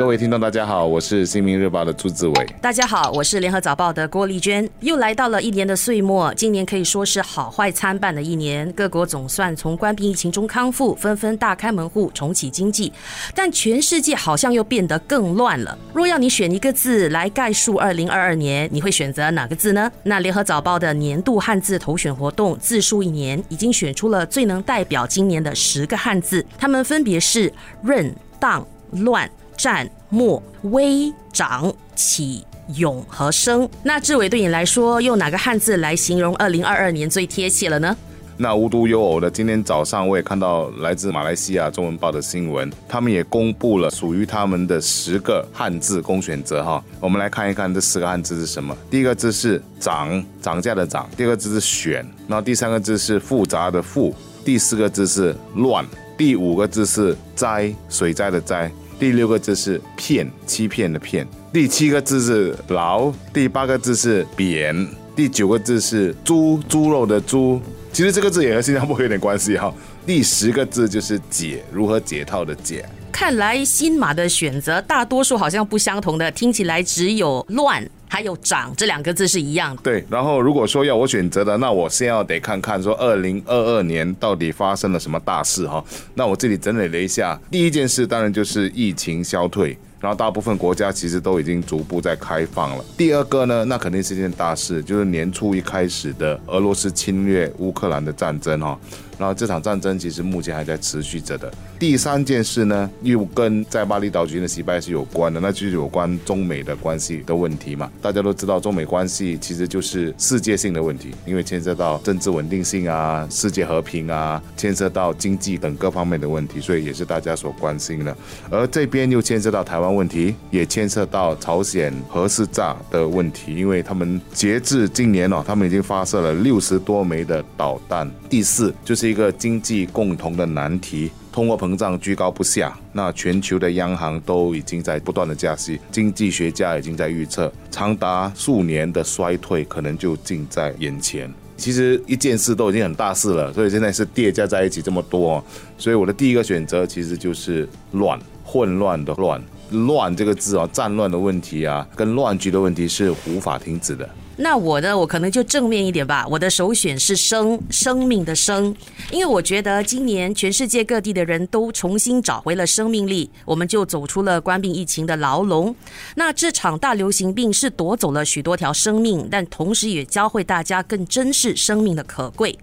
各位听众，大家好，我是新民日报的朱志伟。大家好，我是联合早报的郭丽娟。又来到了一年的岁末，今年可以说是好坏参半的一年。各国总算从关闭疫情中康复，纷纷大开门户，重启经济。但全世界好像又变得更乱了。若要你选一个字来概述二零二二年，你会选择哪个字呢？那联合早报的年度汉字投选活动字数一年，已经选出了最能代表今年的十个汉字，它们分别是润、荡、乱。战、末、微、长、起、勇和生。那志伟对你来说，用哪个汉字来形容二零二二年最贴切了呢？那无独有偶的，今天早上我也看到来自马来西亚中文报的新闻，他们也公布了属于他们的十个汉字供选择哈。我们来看一看这十个汉字是什么。第一个字是涨，涨价的涨；第二个字是选；然后第三个字是复杂的复；第四个字是乱；第五个字是灾，水灾的灾。第六个字是骗，欺骗的骗；第七个字是牢；第八个字是扁；第九个字是猪，猪肉的猪。其实这个字也和新加坡有点关系哈。第十个字就是解，如何解套的解。看来新马的选择大多数好像不相同的，听起来只有乱。还有“涨”这两个字是一样的。对，然后如果说要我选择的，那我先要得看看说二零二二年到底发生了什么大事哈。那我这里整理了一下，第一件事当然就是疫情消退，然后大部分国家其实都已经逐步在开放了。第二个呢，那肯定是一件大事，就是年初一开始的俄罗斯侵略乌克兰的战争哈。然后这场战争其实目前还在持续着的。第三件事呢，又跟在巴厘岛举行的习拜是有关的，那就是有关中美的关系的问题嘛。大家都知道，中美关系其实就是世界性的问题，因为牵涉到政治稳定性啊、世界和平啊，牵涉到经济等各方面的问题，所以也是大家所关心的。而这边又牵涉到台湾问题，也牵涉到朝鲜核试炸的问题，因为他们截至今年哦，他们已经发射了六十多枚的导弹。第四就是。一个经济共同的难题，通货膨胀居高不下，那全球的央行都已经在不断的加息，经济学家已经在预测，长达数年的衰退可能就近在眼前。其实一件事都已经很大事了，所以现在是叠加在一起这么多，所以我的第一个选择其实就是乱，混乱的乱，乱这个字啊，战乱的问题啊，跟乱局的问题是无法停止的。那我呢？我可能就正面一点吧。我的首选是生，生命的生，因为我觉得今年全世界各地的人都重新找回了生命力，我们就走出了关病疫情的牢笼。那这场大流行病是夺走了许多条生命，但同时也教会大家更珍视生命的可贵。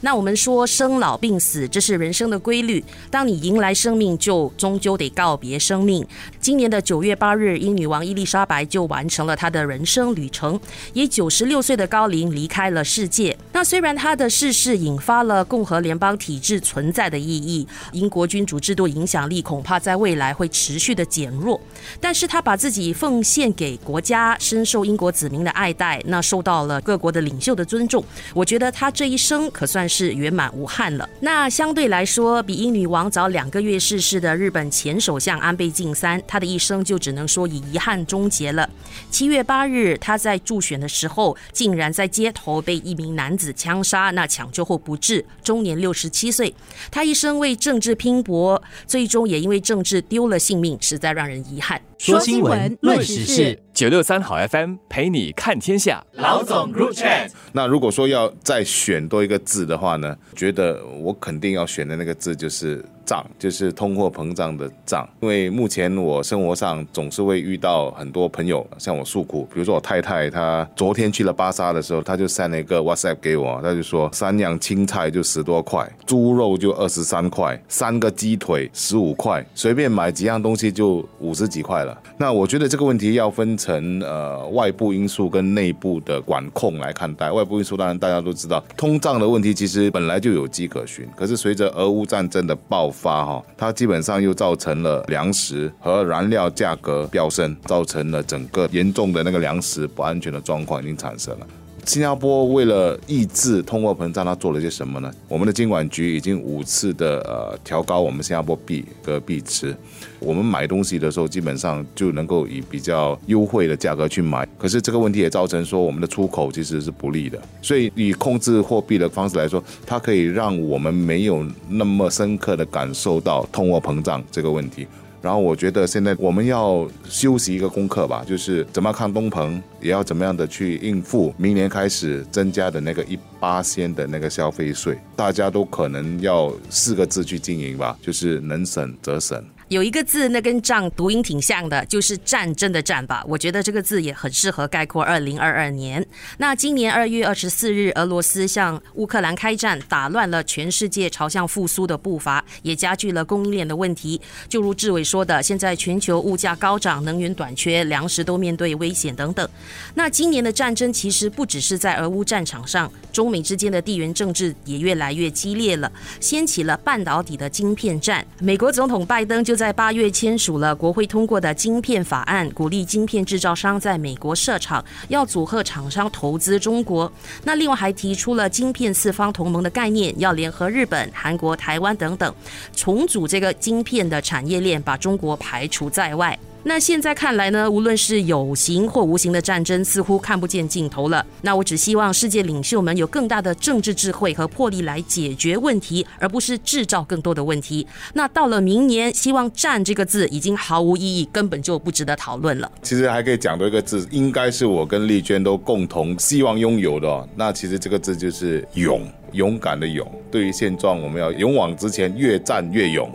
那我们说生老病死，这是人生的规律。当你迎来生命，就终究得告别生命。今年的九月八日，英女王伊丽莎白就完成了她的人生旅程，以九十六岁的高龄离开了世界。那虽然他的逝世引发了共和联邦体制存在的意义，英国君主制度影响力恐怕在未来会持续的减弱，但是他把自己奉献给国家，深受英国子民的爱戴，那受到了各国的领袖的尊重。我觉得他这一生可算。是圆满无憾了。那相对来说，比英女王早两个月逝世的日本前首相安倍晋三，他的一生就只能说以遗憾终结了。七月八日，他在助选的时候，竟然在街头被一名男子枪杀，那抢救后不治，终年六十七岁。他一生为政治拼搏，最终也因为政治丢了性命，实在让人遗憾。说新闻，论时事，九六三好 FM 陪你看天下。老总入场。那如果说要再选多一个字的话呢？觉得我肯定要选的那个字就是。涨就是通货膨胀的涨，因为目前我生活上总是会遇到很多朋友向我诉苦，比如说我太太，她昨天去了巴沙的时候，她就 send 了一个 WhatsApp 给我，她就说三样青菜就十多块，猪肉就二十三块，三个鸡腿十五块，随便买几样东西就五十几块了。那我觉得这个问题要分成成呃外部因素跟内部的管控来看待。外部因素当然大家都知道，通胀的问题其实本来就有迹可循，可是随着俄乌战争的爆发哈，它基本上又造成了粮食和燃料价格飙升，造成了整个严重的那个粮食不安全的状况已经产生了。新加坡为了抑制通货膨胀，它做了些什么呢？我们的监管局已经五次的呃调高我们新加坡币的币值，我们买东西的时候基本上就能够以比较优惠的价格去买。可是这个问题也造成说我们的出口其实是不利的，所以以控制货币的方式来说，它可以让我们没有那么深刻的感受到通货膨胀这个问题。然后我觉得现在我们要休息一个功课吧，就是怎么看东鹏，也要怎么样的去应付明年开始增加的那个一八仙的那个消费税。大家都可能要四个字去经营吧，就是能省则省。有一个字，那跟仗读音挺像的，就是战争的战吧。我觉得这个字也很适合概括二零二二年。那今年二月二十四日，俄罗斯向乌克兰开战，打乱了全世界朝向复苏的步伐，也加剧了供应链的问题。就如志伟说的，现在全球物价高涨，能源短缺，粮食都面对危险等等。那今年的战争其实不只是在俄乌战场上，中美之间的地缘政治也越来越激烈了，掀起了半导体的晶片战。美国总统拜登就在八月签署了国会通过的晶片法案，鼓励晶片制造商在美国设厂，要组合厂商投资中国。那另外还提出了晶片四方同盟的概念，要联合日本、韩国、台湾等等，重组这个晶片的产业链，把中国排除在外。那现在看来呢，无论是有形或无形的战争，似乎看不见尽头了。那我只希望世界领袖们有更大的政治智慧和魄力来解决问题，而不是制造更多的问题。那到了明年，希望“战”这个字已经毫无意义，根本就不值得讨论了。其实还可以讲多一个字，应该是我跟丽娟都共同希望拥有的。那其实这个字就是“勇”，勇敢的“勇”。对于现状，我们要勇往直前，越战越勇。